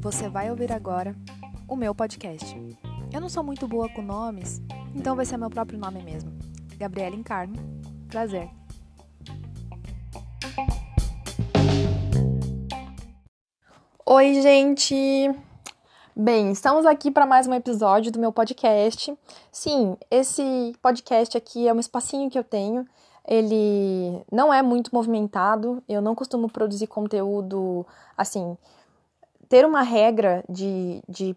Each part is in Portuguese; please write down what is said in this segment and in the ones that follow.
Você vai ouvir agora o meu podcast. Eu não sou muito boa com nomes, então vai ser meu próprio nome mesmo. Gabriela Encarno. Prazer. Oi, gente! Bem, estamos aqui para mais um episódio do meu podcast. Sim, esse podcast aqui é um espacinho que eu tenho. Ele não é muito movimentado, eu não costumo produzir conteúdo assim ter uma regra de, de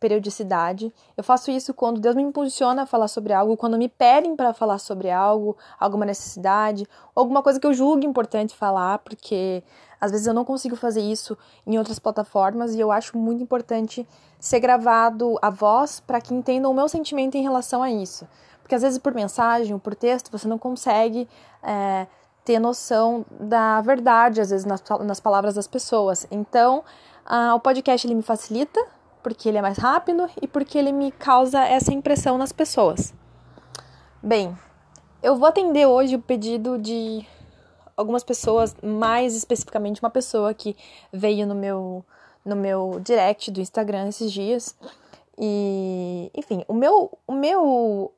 periodicidade. Eu faço isso quando Deus me impulsiona a falar sobre algo, quando me pedem para falar sobre algo, alguma necessidade, alguma coisa que eu julgo importante falar, porque às vezes eu não consigo fazer isso em outras plataformas e eu acho muito importante ser gravado a voz para que entendam o meu sentimento em relação a isso. Porque às vezes por mensagem ou por texto você não consegue. É, ter noção da verdade, às vezes, nas, nas palavras das pessoas. Então, o podcast ele me facilita, porque ele é mais rápido e porque ele me causa essa impressão nas pessoas. Bem, eu vou atender hoje o pedido de algumas pessoas, mais especificamente uma pessoa que veio no meu no meu direct do Instagram esses dias. E, enfim, o meu o meu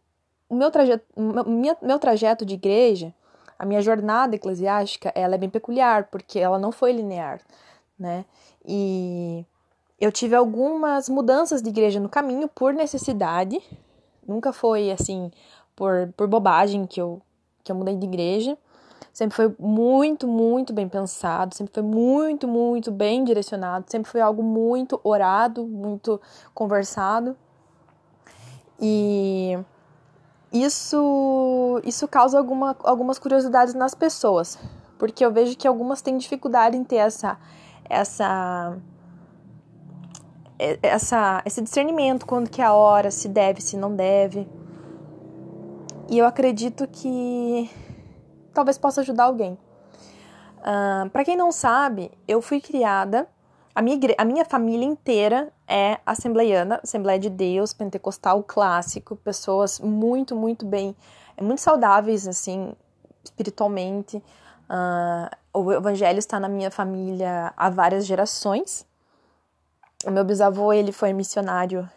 o meu trajeto, meu, meu trajeto de igreja, a minha jornada eclesiástica, ela é bem peculiar, porque ela não foi linear, né? E eu tive algumas mudanças de igreja no caminho por necessidade. Nunca foi assim por, por bobagem que eu, que eu mudei de igreja. Sempre foi muito, muito bem pensado, sempre foi muito, muito bem direcionado, sempre foi algo muito orado, muito conversado. E isso, isso causa alguma, algumas curiosidades nas pessoas, porque eu vejo que algumas têm dificuldade em ter essa essa essa esse discernimento quando que é a hora, se deve, se não deve. E eu acredito que talvez possa ajudar alguém. Uh, para quem não sabe, eu fui criada, a minha, a minha família inteira é assembleiana, Assembleia de Deus, pentecostal clássico, pessoas muito, muito bem, muito saudáveis, assim, espiritualmente. Uh, o evangelho está na minha família há várias gerações. O meu bisavô, ele foi missionário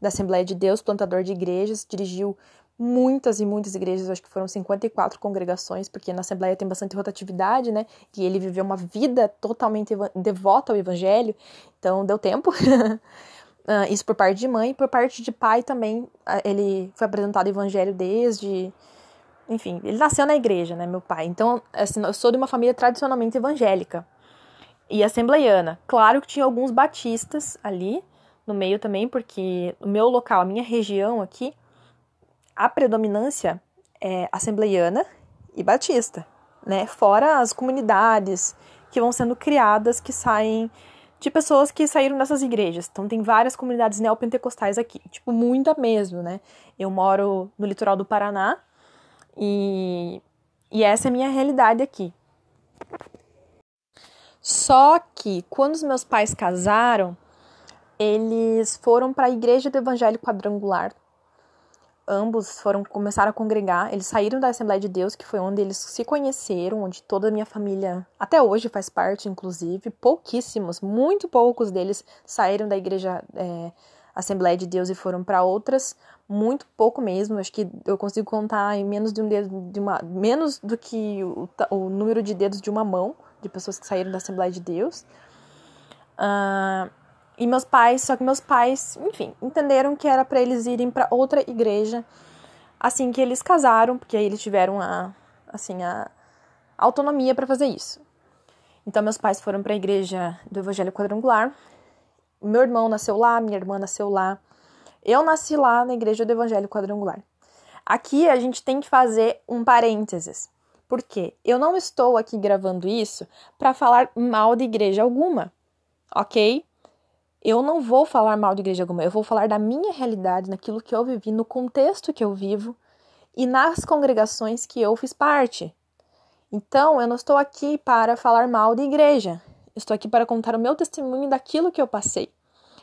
da Assembleia de Deus, plantador de igrejas, dirigiu muitas e muitas igrejas, acho que foram 54 congregações, porque na Assembleia tem bastante rotatividade, né? E ele viveu uma vida totalmente devota ao evangelho, então deu tempo. uh, isso por parte de mãe, por parte de pai também, uh, ele foi apresentado o evangelho desde enfim, ele nasceu na igreja, né, meu pai. Então, assim, eu sou de uma família tradicionalmente evangélica e assembleiana. Claro que tinha alguns batistas ali no meio também, porque o meu local, a minha região aqui, a predominância é assembleiana e batista, né? Fora as comunidades que vão sendo criadas que saem de pessoas que saíram dessas igrejas. Então tem várias comunidades neopentecostais aqui, tipo muita mesmo, né? Eu moro no litoral do Paraná, e, e essa é a minha realidade aqui. Só que quando os meus pais casaram, eles foram para a igreja do Evangelho Quadrangular. Ambos foram começaram a congregar. Eles saíram da Assembleia de Deus, que foi onde eles se conheceram, onde toda a minha família até hoje faz parte, inclusive. Pouquíssimos, muito poucos deles saíram da igreja é, Assembleia de Deus e foram para outras muito pouco mesmo. Acho que eu consigo contar em menos de um dedo de uma menos do que o, o número de dedos de uma mão de pessoas que saíram da Assembleia de Deus. Uh, e meus pais, só que meus pais, enfim, entenderam que era para eles irem para outra igreja assim que eles casaram, porque aí eles tiveram a assim a autonomia para fazer isso. Então meus pais foram para a igreja do Evangelho Quadrangular. Meu irmão nasceu lá, minha irmã nasceu lá. Eu nasci lá na Igreja do Evangelho Quadrangular. Aqui a gente tem que fazer um parênteses. Porque eu não estou aqui gravando isso para falar mal de igreja alguma, ok? Eu não vou falar mal de igreja alguma, eu vou falar da minha realidade, naquilo que eu vivi, no contexto que eu vivo e nas congregações que eu fiz parte. Então, eu não estou aqui para falar mal de igreja, estou aqui para contar o meu testemunho daquilo que eu passei.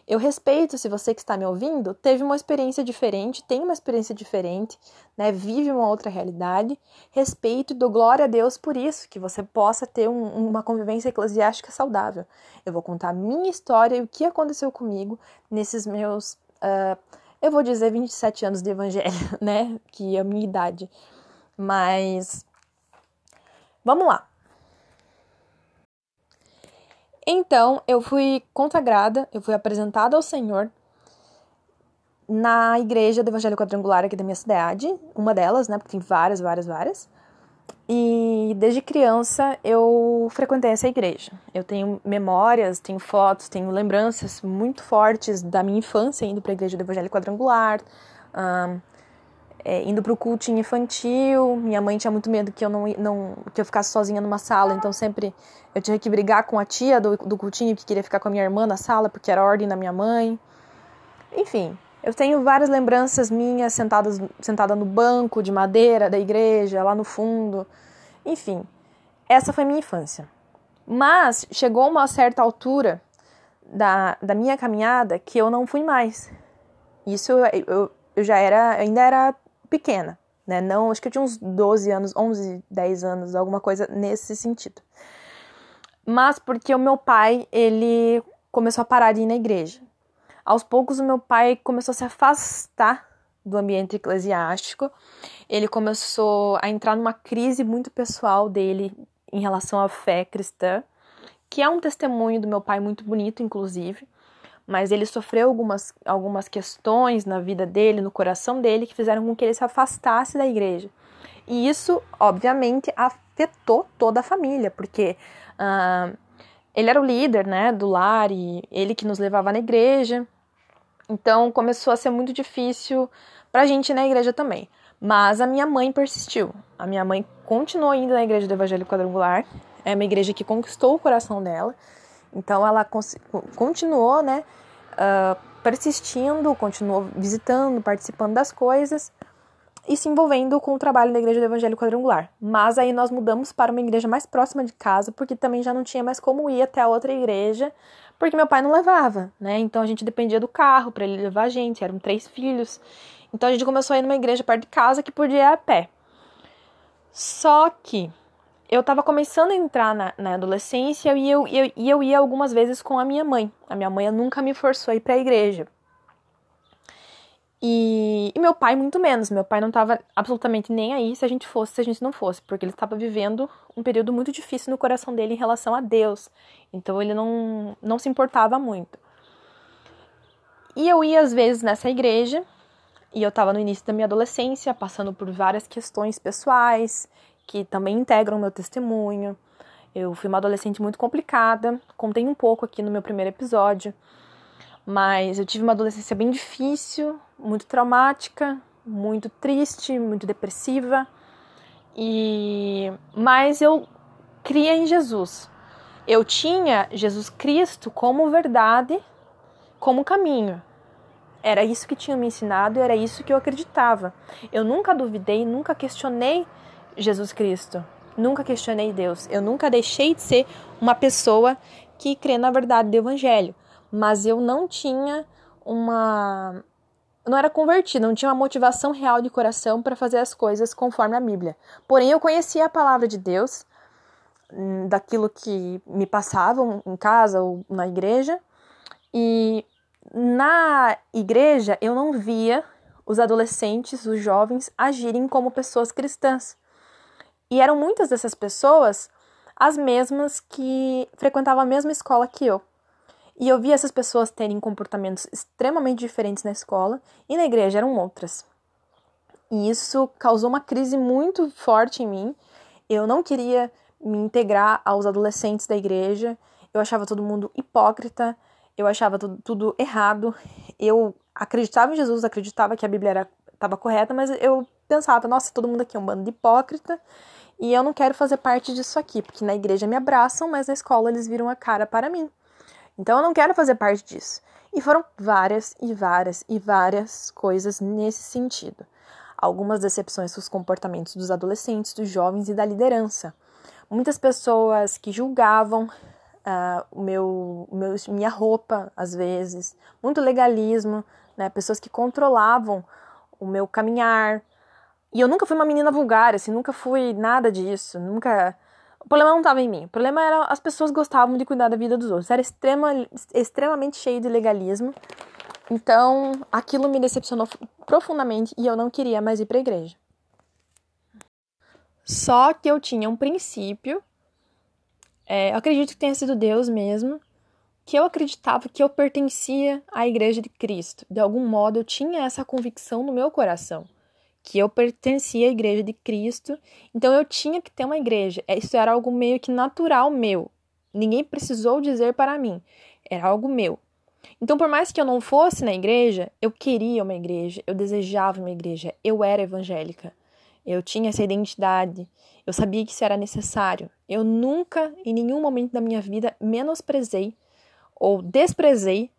Eu respeito se você que está me ouvindo teve uma experiência diferente, tem uma experiência diferente, né? Vive uma outra realidade. Respeito e dou glória a Deus por isso, que você possa ter um, uma convivência eclesiástica saudável. Eu vou contar a minha história e o que aconteceu comigo nesses meus, uh, eu vou dizer 27 anos de evangelho, né? Que é a minha idade. Mas vamos lá. Então, eu fui consagrada, eu fui apresentada ao Senhor na igreja do Evangelho Quadrangular aqui da minha cidade, uma delas, né, porque tem várias, várias, várias. E desde criança eu frequentei essa igreja. Eu tenho memórias, tenho fotos, tenho lembranças muito fortes da minha infância indo para a igreja do Evangelho Quadrangular. Um, é, indo para o culto infantil. Minha mãe tinha muito medo que eu não, não que eu ficasse sozinha numa sala, então sempre eu tinha que brigar com a tia do, do cultinho que queria ficar com a minha irmã na sala porque era ordem da minha mãe. Enfim, eu tenho várias lembranças minhas sentadas sentada no banco de madeira da igreja, lá no fundo. Enfim, essa foi minha infância. Mas chegou uma certa altura da, da minha caminhada que eu não fui mais. Isso eu, eu já era, ainda era pequena, né? Não, acho que eu tinha uns 12 anos, 11, 10 anos, alguma coisa nesse sentido. Mas porque o meu pai, ele começou a parar de ir na igreja. Aos poucos o meu pai começou a se afastar do ambiente eclesiástico. Ele começou a entrar numa crise muito pessoal dele em relação à fé cristã, que é um testemunho do meu pai muito bonito, inclusive mas ele sofreu algumas, algumas questões na vida dele, no coração dele, que fizeram com que ele se afastasse da igreja. E isso, obviamente, afetou toda a família, porque uh, ele era o líder né, do lar e ele que nos levava na igreja. Então começou a ser muito difícil para a gente ir na igreja também. Mas a minha mãe persistiu. A minha mãe continuou indo na igreja do Evangelho Quadrangular. É uma igreja que conquistou o coração dela. Então ela continuou, né, uh, persistindo, continuou visitando, participando das coisas e se envolvendo com o trabalho da Igreja do Evangelho Quadrangular. Mas aí nós mudamos para uma igreja mais próxima de casa, porque também já não tinha mais como ir até a outra igreja, porque meu pai não levava, né? Então a gente dependia do carro para ele levar a gente, eram três filhos. Então a gente começou a ir numa igreja perto de casa que podia ir a pé. Só que eu estava começando a entrar na, na adolescência e eu, eu, e eu ia algumas vezes com a minha mãe. A minha mãe nunca me forçou a ir para a igreja. E, e, meu pai muito menos. Meu pai não estava absolutamente nem aí se a gente fosse, se a gente não fosse, porque ele estava vivendo um período muito difícil no coração dele em relação a Deus. Então ele não, não se importava muito. E eu ia às vezes nessa igreja, e eu estava no início da minha adolescência, passando por várias questões pessoais, que também integram meu testemunho. Eu fui uma adolescente muito complicada, contei um pouco aqui no meu primeiro episódio, mas eu tive uma adolescência bem difícil, muito traumática, muito triste, muito depressiva. E mas eu cria em Jesus. Eu tinha Jesus Cristo como verdade, como caminho. Era isso que tinha me ensinado, era isso que eu acreditava. Eu nunca duvidei, nunca questionei Jesus Cristo. Nunca questionei Deus. Eu nunca deixei de ser uma pessoa que crê na verdade do Evangelho. Mas eu não tinha uma. Não era convertida, não tinha uma motivação real de coração para fazer as coisas conforme a Bíblia. Porém, eu conhecia a palavra de Deus, hum, daquilo que me passavam em casa ou na igreja. E na igreja eu não via os adolescentes, os jovens agirem como pessoas cristãs. E eram muitas dessas pessoas as mesmas que frequentavam a mesma escola que eu. E eu via essas pessoas terem comportamentos extremamente diferentes na escola e na igreja eram outras. E isso causou uma crise muito forte em mim. Eu não queria me integrar aos adolescentes da igreja. Eu achava todo mundo hipócrita. Eu achava tudo, tudo errado. Eu acreditava em Jesus, acreditava que a Bíblia estava correta, mas eu pensava, nossa, todo mundo aqui é um bando de hipócrita e eu não quero fazer parte disso aqui, porque na igreja me abraçam, mas na escola eles viram a cara para mim. Então eu não quero fazer parte disso. E foram várias e várias e várias coisas nesse sentido. Algumas decepções com os comportamentos dos adolescentes, dos jovens e da liderança. Muitas pessoas que julgavam uh, o meu, meu, minha roupa, às vezes, muito legalismo, né? Pessoas que controlavam o meu caminhar. E eu nunca fui uma menina vulgar, assim, nunca fui nada disso, nunca. O problema não estava em mim. O problema era as pessoas gostavam de cuidar da vida dos outros. Era extrema, extremamente cheio de legalismo. Então, aquilo me decepcionou profundamente e eu não queria mais ir para a igreja. Só que eu tinha um princípio, é, eu acredito que tenha sido Deus mesmo, que eu acreditava que eu pertencia à Igreja de Cristo. De algum modo, eu tinha essa convicção no meu coração, que eu pertencia à Igreja de Cristo, então eu tinha que ter uma igreja. É, isso era algo meio que natural meu. Ninguém precisou dizer para mim, era algo meu. Então, por mais que eu não fosse na igreja, eu queria uma igreja, eu desejava uma igreja, eu era evangélica. Eu tinha essa identidade, eu sabia que isso era necessário. Eu nunca, em nenhum momento da minha vida, menosprezei ou desprezei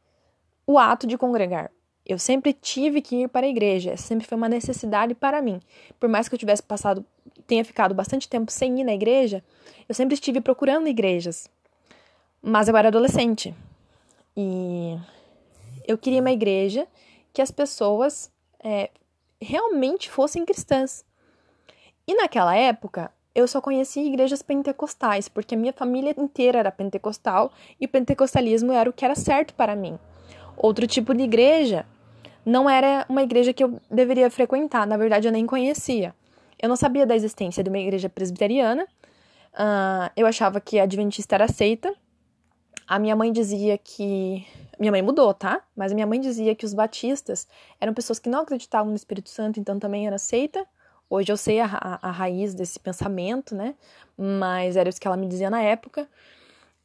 o ato de congregar. Eu sempre tive que ir para a igreja, sempre foi uma necessidade para mim. Por mais que eu tivesse passado, tenha ficado bastante tempo sem ir na igreja, eu sempre estive procurando igrejas. Mas eu era adolescente, e eu queria uma igreja que as pessoas é, realmente fossem cristãs. E naquela época, eu só conhecia igrejas pentecostais, porque a minha família inteira era pentecostal e o pentecostalismo era o que era certo para mim. Outro tipo de igreja não era uma igreja que eu deveria frequentar, na verdade eu nem conhecia. Eu não sabia da existência de uma igreja presbiteriana, uh, eu achava que a adventista era aceita, a minha mãe dizia que. Minha mãe mudou, tá? Mas a minha mãe dizia que os batistas eram pessoas que não acreditavam no Espírito Santo, então também era aceita. Hoje eu sei a, a, a raiz desse pensamento, né? Mas era isso que ela me dizia na época.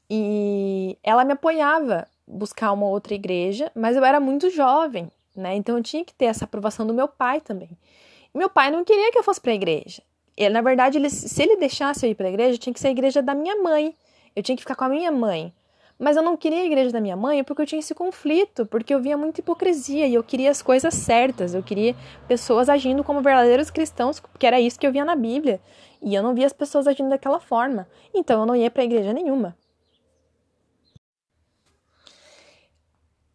E ela me apoiava buscar uma outra igreja, mas eu era muito jovem, né? Então eu tinha que ter essa aprovação do meu pai também. E meu pai não queria que eu fosse para a igreja. Na verdade, ele, se ele deixasse eu ir para a igreja, tinha que ser a igreja da minha mãe. Eu tinha que ficar com a minha mãe. Mas eu não queria a igreja da minha mãe porque eu tinha esse conflito, porque eu via muita hipocrisia e eu queria as coisas certas, eu queria pessoas agindo como verdadeiros cristãos, porque era isso que eu via na Bíblia. E eu não via as pessoas agindo daquela forma. Então eu não ia para igreja nenhuma.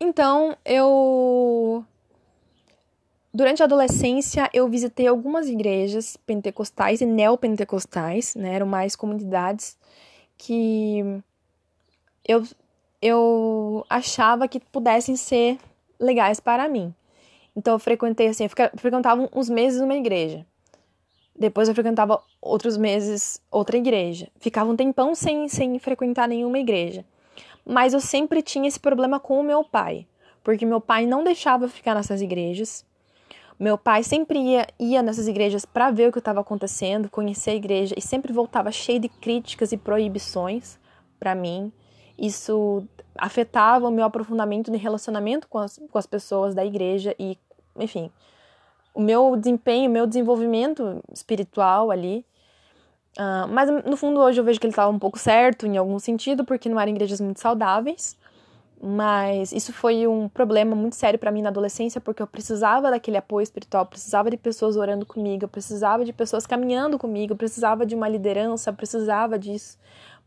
Então, eu Durante a adolescência, eu visitei algumas igrejas pentecostais e neopentecostais, né? Eram mais comunidades que eu, eu achava que pudessem ser legais para mim. Então eu frequentei assim, eu frequentava uns meses uma igreja. Depois eu frequentava outros meses outra igreja. Ficava um tempão sem, sem frequentar nenhuma igreja. Mas eu sempre tinha esse problema com o meu pai, porque meu pai não deixava eu ficar nessas igrejas. Meu pai sempre ia, ia nessas igrejas para ver o que estava acontecendo, conhecer a igreja e sempre voltava cheio de críticas e proibições para mim. Isso afetava o meu aprofundamento de relacionamento com as, com as pessoas da igreja e, enfim, o meu desempenho, o meu desenvolvimento espiritual ali. Uh, mas no fundo hoje eu vejo que ele estava um pouco certo em algum sentido, porque não eram igrejas muito saudáveis. Mas isso foi um problema muito sério para mim na adolescência, porque eu precisava daquele apoio espiritual, precisava de pessoas orando comigo, eu precisava de pessoas caminhando comigo, eu precisava de uma liderança, eu precisava disso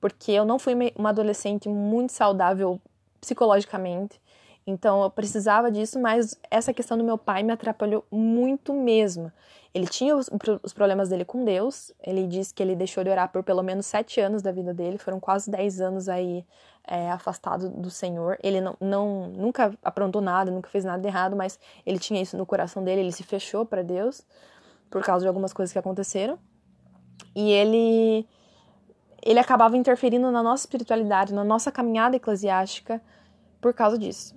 porque eu não fui uma adolescente muito saudável psicologicamente. Então eu precisava disso, mas essa questão do meu pai me atrapalhou muito mesmo. Ele tinha os, os, problemas dele com Deus. Ele disse que ele deixou de orar por pelo menos sete anos da vida dele. Foram quase dez anos aí é, afastado do Senhor. Ele não, não, nunca aprontou nada, nunca fez nada de errado, mas ele tinha isso no coração dele. Ele se fechou para Deus por causa de algumas coisas que aconteceram. E ele ele acabava interferindo na nossa espiritualidade, na nossa caminhada eclesiástica por causa disso.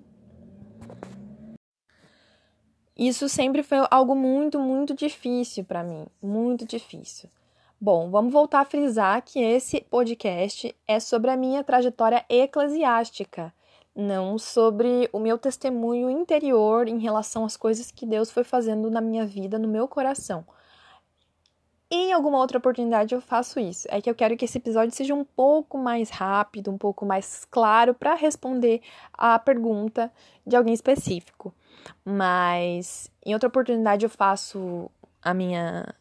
Isso sempre foi algo muito, muito difícil para mim, muito difícil. Bom, vamos voltar a frisar que esse podcast é sobre a minha trajetória eclesiástica, não sobre o meu testemunho interior em relação às coisas que Deus foi fazendo na minha vida, no meu coração. Em alguma outra oportunidade eu faço isso. É que eu quero que esse episódio seja um pouco mais rápido, um pouco mais claro para responder a pergunta de alguém específico. Mas em outra oportunidade eu faço a minha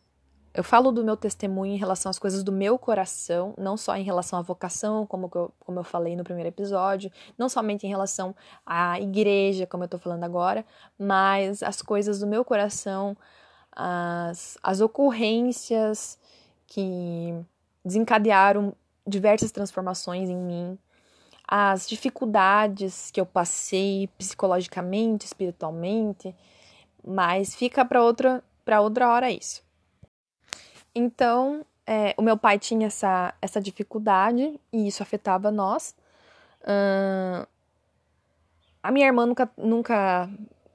eu falo do meu testemunho em relação às coisas do meu coração, não só em relação à vocação, como eu, como eu falei no primeiro episódio, não somente em relação à igreja, como eu tô falando agora, mas as coisas do meu coração, as, as ocorrências que desencadearam diversas transformações em mim, as dificuldades que eu passei psicologicamente, espiritualmente, mas fica para outra para outra hora isso. Então, é, o meu pai tinha essa, essa dificuldade e isso afetava nós. Uh, a minha irmã nunca, nunca,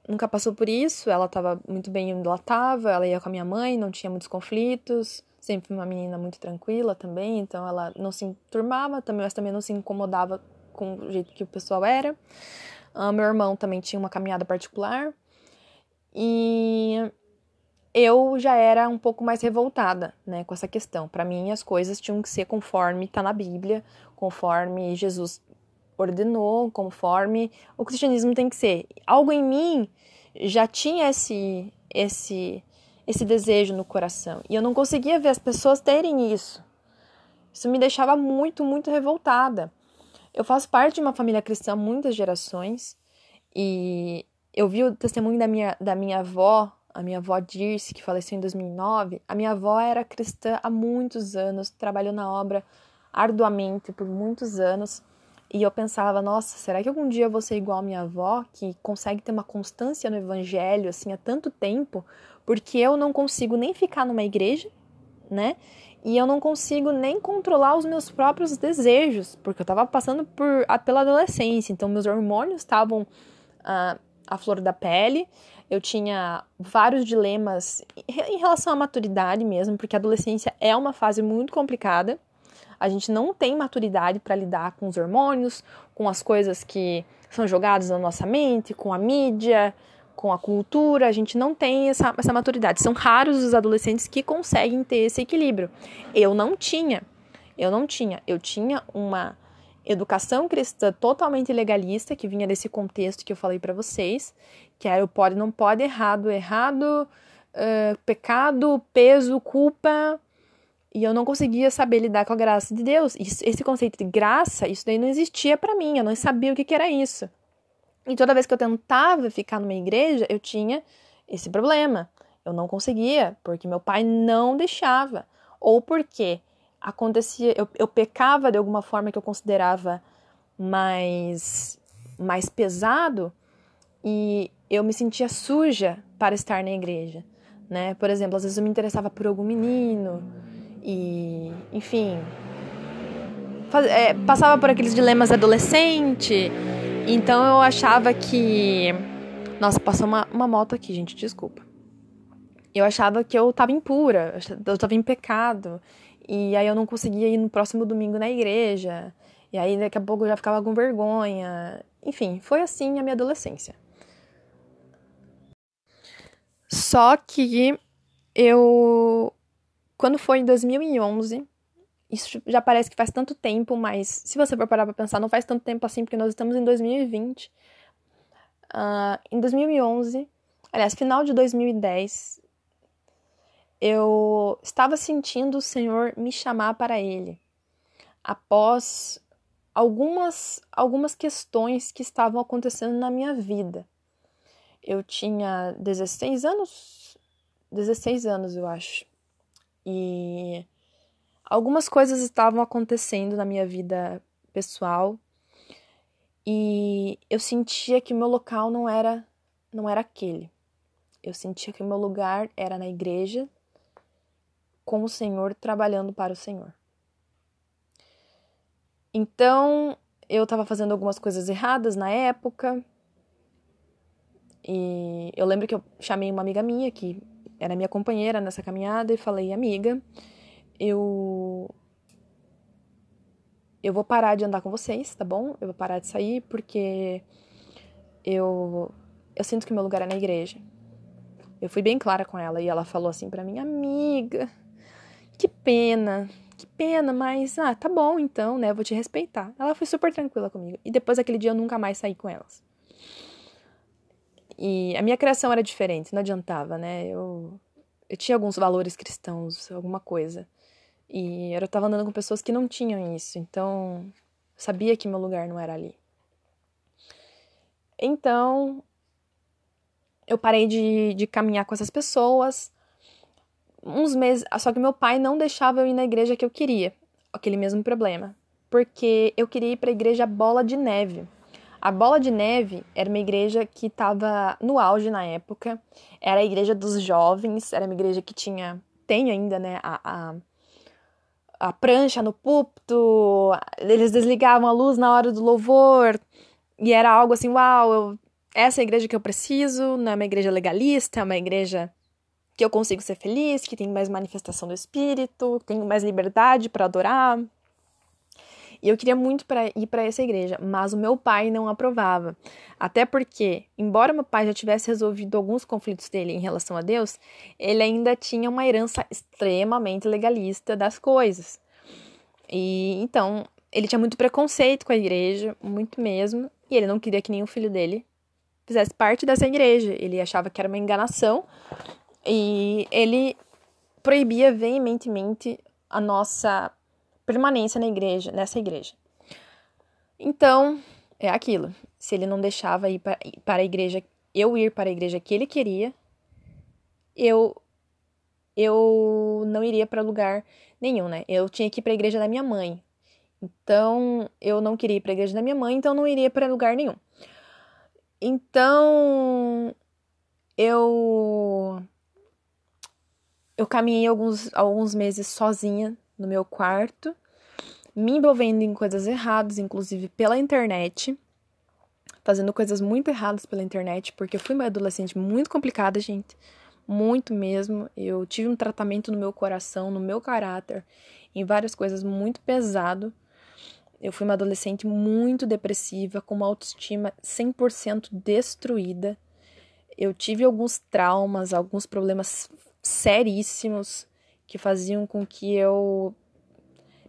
nunca passou por isso, ela estava muito bem onde ela estava, ela ia com a minha mãe, não tinha muitos conflitos, sempre uma menina muito tranquila também, então ela não se turmava, também, mas também não se incomodava com o jeito que o pessoal era. Uh, meu irmão também tinha uma caminhada particular. E eu já era um pouco mais revoltada, né, com essa questão. Para mim, as coisas tinham que ser conforme está na Bíblia, conforme Jesus ordenou, conforme o cristianismo tem que ser. Algo em mim já tinha esse esse esse desejo no coração e eu não conseguia ver as pessoas terem isso. Isso me deixava muito, muito revoltada. Eu faço parte de uma família cristã há muitas gerações e eu vi o testemunho da minha, da minha avó a minha avó Dirce, que faleceu em 2009, a minha avó era cristã há muitos anos, trabalhou na obra arduamente por muitos anos. E eu pensava, nossa, será que algum dia eu vou ser igual a minha avó, que consegue ter uma constância no evangelho assim há tanto tempo? Porque eu não consigo nem ficar numa igreja, né? E eu não consigo nem controlar os meus próprios desejos, porque eu estava passando por, pela adolescência, então meus hormônios estavam ah, à flor da pele, eu tinha vários dilemas em relação à maturidade mesmo, porque a adolescência é uma fase muito complicada. A gente não tem maturidade para lidar com os hormônios, com as coisas que são jogadas na nossa mente, com a mídia, com a cultura. A gente não tem essa, essa maturidade. São raros os adolescentes que conseguem ter esse equilíbrio. Eu não tinha. Eu não tinha. Eu tinha uma educação cristã totalmente legalista, que vinha desse contexto que eu falei para vocês, que era o pode, não pode, errado, errado, uh, pecado, peso, culpa, e eu não conseguia saber lidar com a graça de Deus. Esse conceito de graça, isso daí não existia para mim, eu não sabia o que, que era isso. E toda vez que eu tentava ficar numa igreja, eu tinha esse problema. Eu não conseguia, porque meu pai não deixava. Ou porque acontecia, eu, eu pecava de alguma forma que eu considerava mais, mais pesado e eu me sentia suja para estar na igreja, né? Por exemplo, às vezes eu me interessava por algum menino e, enfim, faz, é, passava por aqueles dilemas adolescente, então eu achava que, nossa, passou uma, uma moto aqui, gente, desculpa. Eu achava que eu estava impura, eu estava em pecado. E aí eu não conseguia ir no próximo domingo na igreja. E aí daqui a pouco eu já ficava com vergonha. Enfim, foi assim a minha adolescência. Só que eu quando foi em 2011, isso já parece que faz tanto tempo, mas se você for parar pra pensar, não faz tanto tempo assim, porque nós estamos em 2020. Uh, ah, em 2011, aliás, final de 2010, eu estava sentindo o Senhor me chamar para Ele, após algumas, algumas questões que estavam acontecendo na minha vida. Eu tinha 16 anos, 16 anos eu acho, e algumas coisas estavam acontecendo na minha vida pessoal e eu sentia que o meu local não era não era aquele. Eu sentia que o meu lugar era na igreja, com o Senhor, trabalhando para o Senhor. Então, eu estava fazendo algumas coisas erradas na época. E eu lembro que eu chamei uma amiga minha, que era minha companheira nessa caminhada, e falei: Amiga, eu. Eu vou parar de andar com vocês, tá bom? Eu vou parar de sair porque eu. Eu sinto que meu lugar é na igreja. Eu fui bem clara com ela e ela falou assim para mim: Amiga, que pena, que pena, mas ah, tá bom então, né? Eu vou te respeitar. Ela foi super tranquila comigo. E depois daquele dia eu nunca mais saí com elas. E a minha criação era diferente, não adiantava, né? Eu, eu tinha alguns valores cristãos, alguma coisa. E eu tava andando com pessoas que não tinham isso, então sabia que meu lugar não era ali. Então, eu parei de, de caminhar com essas pessoas. Uns meses. Só que meu pai não deixava eu ir na igreja que eu queria. Aquele mesmo problema. Porque eu queria ir para a igreja Bola de Neve. A Bola de Neve era uma igreja que estava no auge na época. Era a igreja dos jovens. Era uma igreja que tinha. Tem ainda, né? A, a, a prancha no púlpito. Eles desligavam a luz na hora do louvor. E era algo assim, uau, eu essa é a igreja que eu preciso, não é uma igreja legalista, é uma igreja que eu consigo ser feliz, que tem mais manifestação do espírito, tenho mais liberdade para adorar. E eu queria muito pra, ir para essa igreja, mas o meu pai não aprovava. Até porque, embora meu pai já tivesse resolvido alguns conflitos dele em relação a Deus, ele ainda tinha uma herança extremamente legalista das coisas. E então, ele tinha muito preconceito com a igreja, muito mesmo, e ele não queria que nenhum filho dele fizesse parte dessa igreja. Ele achava que era uma enganação e ele proibia veementemente a nossa permanência na igreja, nessa igreja. Então, é aquilo. Se ele não deixava ir para, a igreja, eu ir para a igreja que ele queria, eu eu não iria para lugar nenhum, né? Eu tinha que ir para a igreja da minha mãe. Então, eu não queria ir para a igreja da minha mãe, então não iria para lugar nenhum. Então, eu eu caminhei alguns, alguns meses sozinha no meu quarto, me envolvendo em coisas erradas, inclusive pela internet, fazendo coisas muito erradas pela internet, porque eu fui uma adolescente muito complicada, gente, muito mesmo. Eu tive um tratamento no meu coração, no meu caráter, em várias coisas muito pesado. Eu fui uma adolescente muito depressiva, com uma autoestima 100% destruída. Eu tive alguns traumas, alguns problemas seríssimos que faziam com que eu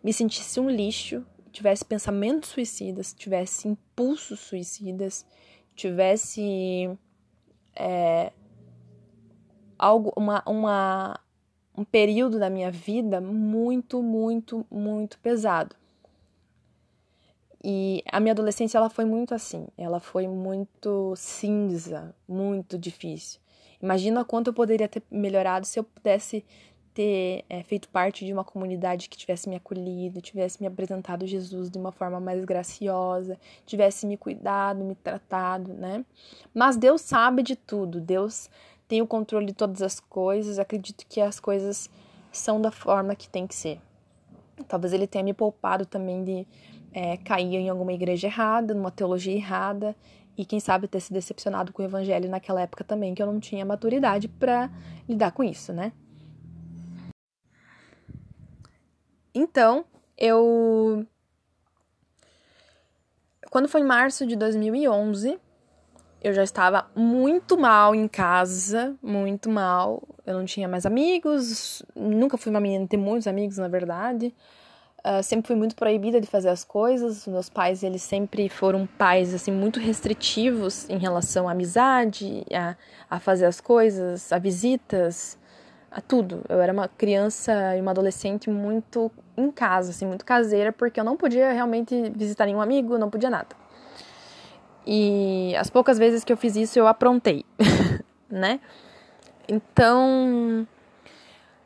me sentisse um lixo, tivesse pensamentos suicidas, tivesse impulsos suicidas, tivesse é, algo, uma, uma, um período da minha vida muito, muito, muito pesado. E a minha adolescência ela foi muito assim, ela foi muito cinza, muito difícil. Imagina quanto eu poderia ter melhorado se eu pudesse ter é, feito parte de uma comunidade que tivesse me acolhido, tivesse me apresentado Jesus de uma forma mais graciosa, tivesse me cuidado, me tratado, né? Mas Deus sabe de tudo, Deus tem o controle de todas as coisas, acredito que as coisas são da forma que tem que ser. Talvez ele tenha me poupado também de é, cair em alguma igreja errada, numa teologia errada, e quem sabe ter se decepcionado com o evangelho naquela época também, que eu não tinha maturidade para lidar com isso, né? Então, eu. Quando foi em março de 2011, eu já estava muito mal em casa, muito mal. Eu não tinha mais amigos, nunca fui uma menina ter muitos amigos, na verdade. Uh, sempre fui muito proibida de fazer as coisas. Meus pais, eles sempre foram pais, assim, muito restritivos em relação à amizade, a, a fazer as coisas, a visitas, a tudo. Eu era uma criança e uma adolescente muito em casa, assim, muito caseira, porque eu não podia realmente visitar nenhum amigo, não podia nada. E as poucas vezes que eu fiz isso, eu aprontei, né? Então,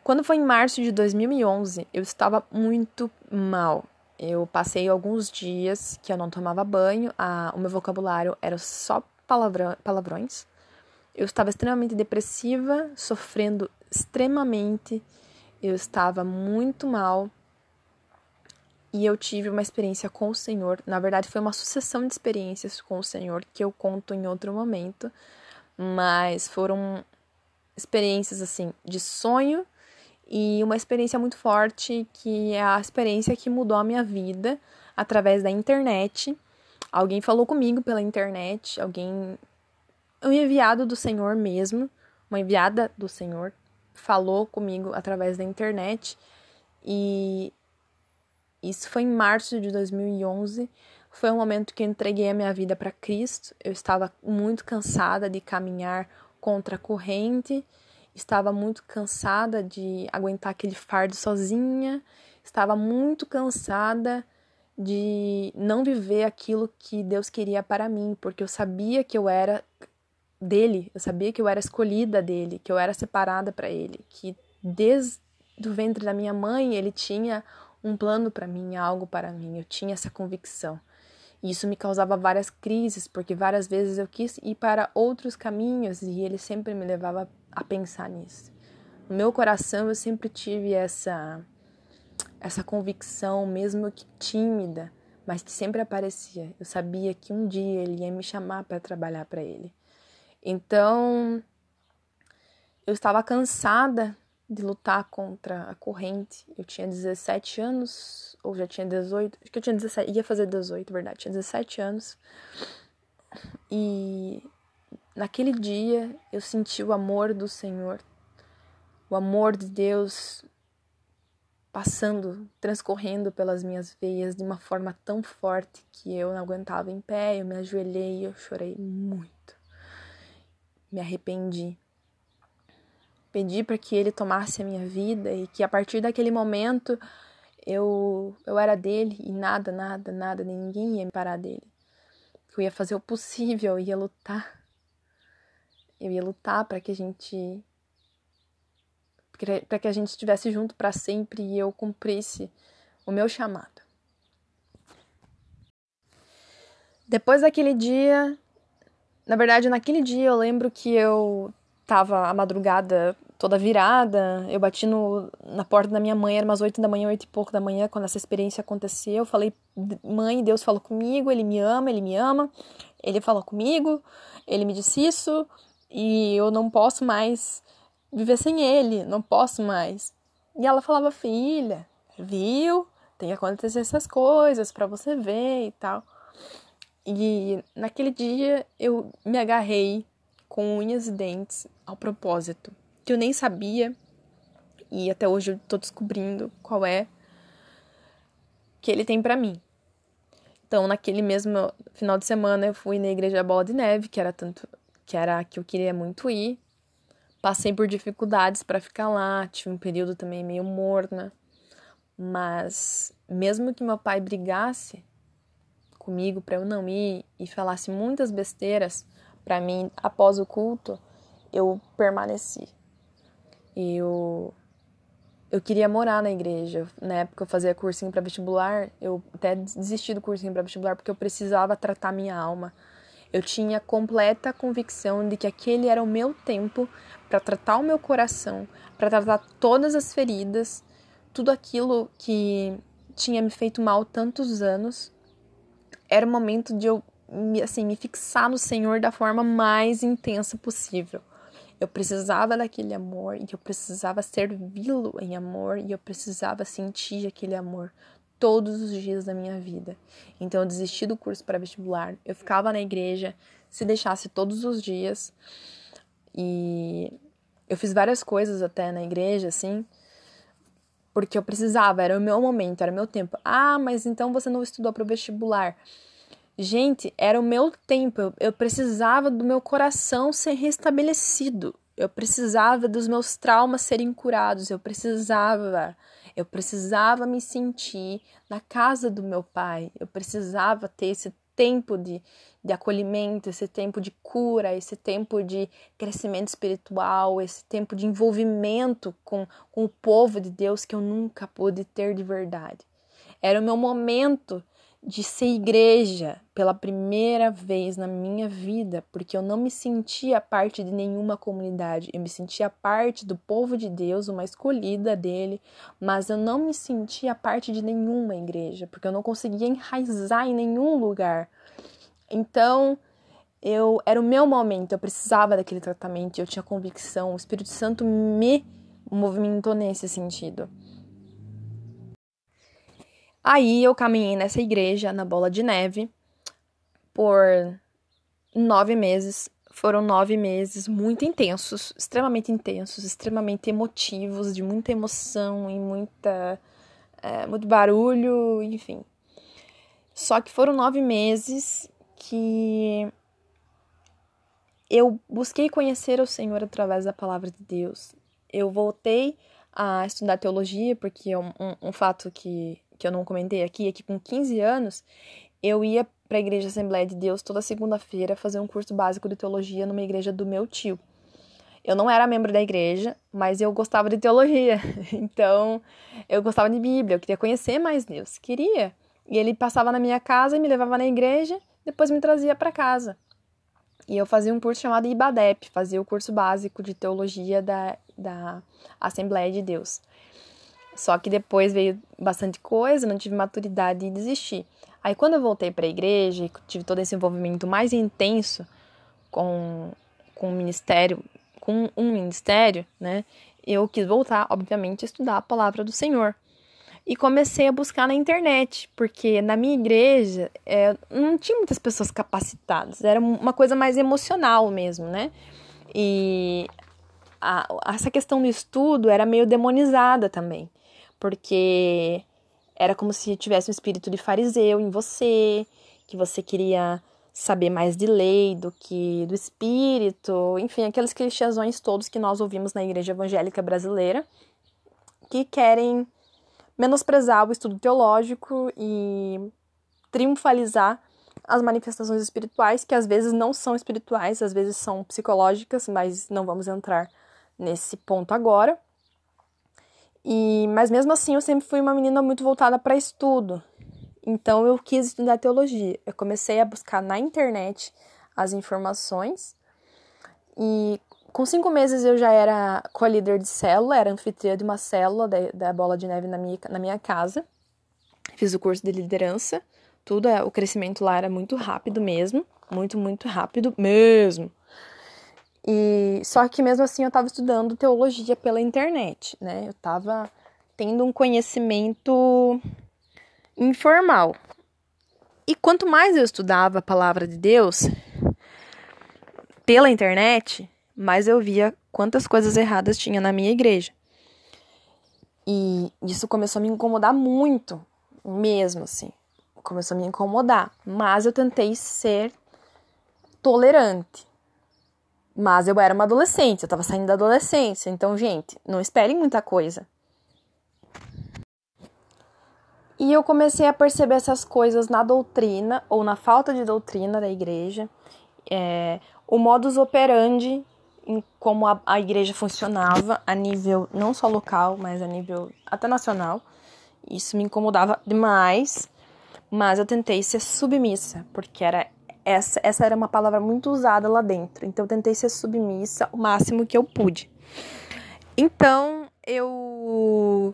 quando foi em março de 2011, eu estava muito mal. Eu passei alguns dias que eu não tomava banho, a, o meu vocabulário era só palavrão, palavrões. Eu estava extremamente depressiva, sofrendo extremamente. Eu estava muito mal. E eu tive uma experiência com o Senhor. Na verdade, foi uma sucessão de experiências com o Senhor que eu conto em outro momento. Mas foram experiências assim de sonho e uma experiência muito forte que é a experiência que mudou a minha vida através da internet. Alguém falou comigo pela internet, alguém um enviado do Senhor mesmo, uma enviada do Senhor falou comigo através da internet e isso foi em março de 2011. Foi um momento que eu entreguei a minha vida para Cristo. Eu estava muito cansada de caminhar contra a corrente estava muito cansada de aguentar aquele fardo sozinha, estava muito cansada de não viver aquilo que Deus queria para mim, porque eu sabia que eu era dele, eu sabia que eu era escolhida dele, que eu era separada para ele, que desde o ventre da minha mãe ele tinha um plano para mim, algo para mim, eu tinha essa convicção. E isso me causava várias crises, porque várias vezes eu quis ir para outros caminhos e ele sempre me levava a pensar nisso. No meu coração eu sempre tive essa essa convicção, mesmo que tímida, mas que sempre aparecia. Eu sabia que um dia ele ia me chamar para trabalhar para ele. Então, eu estava cansada de lutar contra a corrente. Eu tinha 17 anos, ou já tinha 18, acho que eu tinha 17, ia fazer 18, verdade, tinha 17 anos. E naquele dia eu senti o amor do Senhor, o amor de Deus passando, transcorrendo pelas minhas veias de uma forma tão forte que eu não aguentava em pé, eu me ajoelhei e eu chorei muito. Me arrependi. Pedi para que ele tomasse a minha vida e que a partir daquele momento eu eu era dele e nada, nada, nada, ninguém ia me parar dele. Eu ia fazer o possível, eu ia lutar. Eu ia lutar para que a gente para que a gente estivesse junto para sempre e eu cumprisse o meu chamado. Depois daquele dia, na verdade, naquele dia eu lembro que eu tava a madrugada toda virada, eu bati no, na porta da minha mãe, era umas oito da manhã, oito e pouco da manhã, quando essa experiência aconteceu. Eu falei, mãe, Deus falou comigo, ele me ama, ele me ama, ele falou comigo, ele me disse isso, e eu não posso mais viver sem ele, não posso mais. E ela falava, filha, viu? Tem que acontecer essas coisas para você ver e tal. E naquele dia eu me agarrei com unhas e dentes ao propósito, que eu nem sabia e até hoje eu tô descobrindo qual é que ele tem para mim. Então, naquele mesmo final de semana eu fui na igreja Bola de Neve, que era tanto que era a que eu queria muito ir, Passei por dificuldades para ficar lá, tive um período também meio morna, mas mesmo que meu pai brigasse comigo para eu não ir e falasse muitas besteiras para mim após o culto, eu permaneci. Eu eu queria morar na igreja. Na época eu fazia cursinho para vestibular, eu até desisti do cursinho para vestibular porque eu precisava tratar minha alma. Eu tinha completa convicção de que aquele era o meu tempo para tratar o meu coração, para tratar todas as feridas, tudo aquilo que tinha me feito mal tantos anos. Era o momento de eu assim me fixar no Senhor da forma mais intensa possível. Eu precisava daquele amor e eu precisava servi-lo em amor e eu precisava sentir aquele amor todos os dias da minha vida. Então eu desisti do curso para vestibular. Eu ficava na igreja, se deixasse todos os dias. E eu fiz várias coisas até na igreja, assim, porque eu precisava, era o meu momento, era o meu tempo. Ah, mas então você não estudou para o vestibular. Gente, era o meu tempo, eu, eu precisava do meu coração ser restabelecido. Eu precisava dos meus traumas serem curados, eu precisava eu precisava me sentir na casa do meu pai, eu precisava ter esse tempo de, de acolhimento, esse tempo de cura, esse tempo de crescimento espiritual, esse tempo de envolvimento com, com o povo de Deus que eu nunca pude ter de verdade. Era o meu momento de ser igreja pela primeira vez na minha vida, porque eu não me sentia parte de nenhuma comunidade, eu me sentia parte do povo de Deus, uma escolhida dele, mas eu não me sentia parte de nenhuma igreja, porque eu não conseguia enraizar em nenhum lugar. Então, eu era o meu momento, eu precisava daquele tratamento, eu tinha convicção, o Espírito Santo me movimentou nesse sentido. Aí eu caminhei nessa igreja, na Bola de Neve, por nove meses. Foram nove meses muito intensos, extremamente intensos, extremamente emotivos, de muita emoção e muita, é, muito barulho, enfim. Só que foram nove meses que eu busquei conhecer o Senhor através da palavra de Deus. Eu voltei a estudar teologia, porque é um, um, fato que, que eu não comentei aqui é que com 15 anos eu ia para a Igreja Assembleia de Deus toda segunda-feira fazer um curso básico de teologia numa igreja do meu tio. Eu não era membro da igreja, mas eu gostava de teologia. Então, eu gostava de Bíblia, eu queria conhecer mais Deus, queria. E ele passava na minha casa e me levava na igreja, depois me trazia para casa. E eu fazia um curso chamado IBADEP, fazia o curso básico de teologia da, da Assembleia de Deus. Só que depois veio bastante coisa, não tive maturidade e desisti. Aí quando eu voltei para a igreja e tive todo esse envolvimento mais intenso com, com o ministério, com um ministério, né? Eu quis voltar, obviamente, a estudar a palavra do Senhor. E comecei a buscar na internet, porque na minha igreja é, não tinha muitas pessoas capacitadas, era uma coisa mais emocional mesmo, né? E a, essa questão do estudo era meio demonizada também porque era como se tivesse um espírito de fariseu em você, que você queria saber mais de lei do que do espírito, enfim, aqueles clichêsões todos que nós ouvimos na igreja evangélica brasileira, que querem menosprezar o estudo teológico e triunfalizar as manifestações espirituais, que às vezes não são espirituais, às vezes são psicológicas, mas não vamos entrar nesse ponto agora. E, mas mesmo assim, eu sempre fui uma menina muito voltada para estudo. Então eu quis estudar teologia. Eu comecei a buscar na internet as informações. E com cinco meses eu já era co-líder de célula, era anfitriã de uma célula da, da Bola de Neve na minha, na minha casa. Fiz o curso de liderança. Tudo, é, o crescimento lá era muito rápido mesmo. Muito, muito rápido mesmo. E só que mesmo assim eu estava estudando teologia pela internet, né? Eu estava tendo um conhecimento informal. E quanto mais eu estudava a palavra de Deus pela internet, mais eu via quantas coisas erradas tinha na minha igreja. E isso começou a me incomodar muito, mesmo assim. Começou a me incomodar. Mas eu tentei ser tolerante. Mas eu era uma adolescente, eu tava saindo da adolescência. Então, gente, não esperem muita coisa. E eu comecei a perceber essas coisas na doutrina, ou na falta de doutrina da igreja, é, o modus operandi em como a, a igreja funcionava a nível não só local, mas a nível até nacional. Isso me incomodava demais, mas eu tentei ser submissa, porque era essa, essa era uma palavra muito usada lá dentro. Então eu tentei ser submissa o máximo que eu pude. Então eu.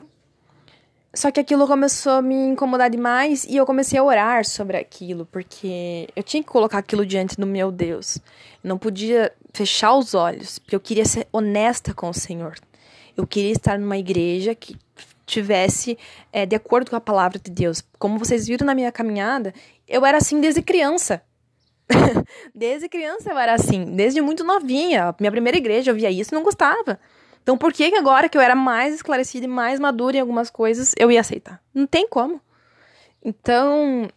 Só que aquilo começou a me incomodar demais e eu comecei a orar sobre aquilo, porque eu tinha que colocar aquilo diante do meu Deus. Eu não podia fechar os olhos, porque eu queria ser honesta com o Senhor. Eu queria estar numa igreja que tivesse é, de acordo com a palavra de Deus. Como vocês viram na minha caminhada, eu era assim desde criança. desde criança eu era assim, desde muito novinha. Minha primeira igreja eu via isso e não gostava. Então por que, agora que eu era mais esclarecida e mais madura em algumas coisas, eu ia aceitar? Não tem como. Então,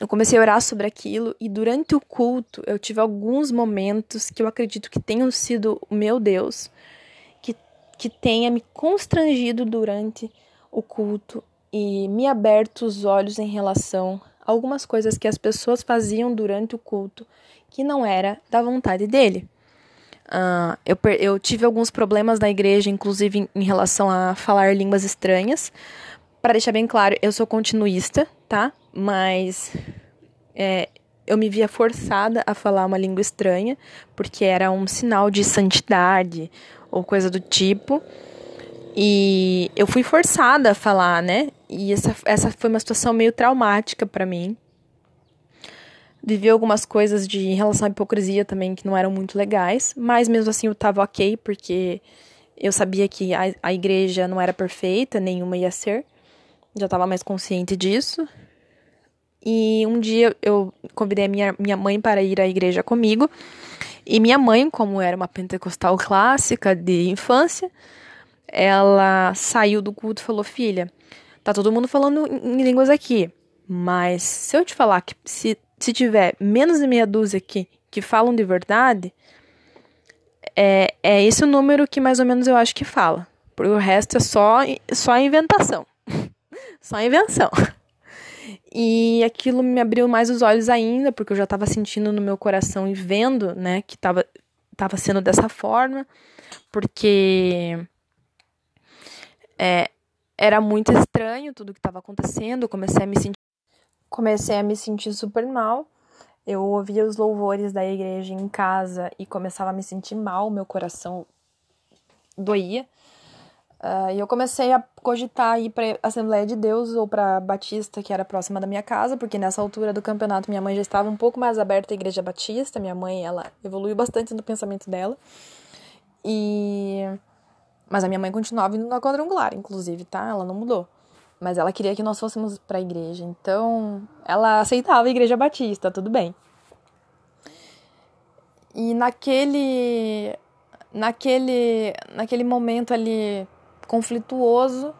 eu comecei a orar sobre aquilo e durante o culto eu tive alguns momentos que eu acredito que tenham sido o meu Deus que, que tenha me constrangido durante o culto e me aberto os olhos em relação algumas coisas que as pessoas faziam durante o culto que não era da vontade dele. Uh, eu, eu tive alguns problemas na igreja, inclusive em, em relação a falar línguas estranhas. Para deixar bem claro, eu sou continuista, tá? Mas é, eu me via forçada a falar uma língua estranha, porque era um sinal de santidade ou coisa do tipo. E eu fui forçada a falar, né? E essa, essa foi uma situação meio traumática para mim. Vivi algumas coisas de em relação à hipocrisia também que não eram muito legais, mas mesmo assim eu tava ok, porque eu sabia que a, a igreja não era perfeita, nenhuma ia ser. Já tava mais consciente disso. E um dia eu convidei a minha, minha mãe para ir à igreja comigo. E minha mãe, como era uma pentecostal clássica de infância, ela saiu do culto e falou: Filha, tá todo mundo falando em línguas aqui, mas se eu te falar que se, se tiver menos de meia dúzia aqui que falam de verdade, é, é esse o número que mais ou menos eu acho que fala. Porque o resto é só, só inventação. só invenção. E aquilo me abriu mais os olhos ainda, porque eu já estava sentindo no meu coração e vendo, né, que estava tava sendo dessa forma, porque é, era muito estranho tudo que estava acontecendo, eu comecei a me sentir comecei a me sentir super mal. Eu ouvia os louvores da igreja em casa e começava a me sentir mal, meu coração doía. Uh, e eu comecei a cogitar ir para Assembleia de Deus ou para Batista, que era próxima da minha casa, porque nessa altura do campeonato minha mãe já estava um pouco mais aberta à Igreja Batista. Minha mãe, ela evoluiu bastante no pensamento dela. E mas a minha mãe continuava indo na quadrangular, inclusive, tá? Ela não mudou. Mas ela queria que nós fôssemos para a igreja. Então, ela aceitava a Igreja Batista, tudo bem. E naquele naquele naquele momento ali conflituoso.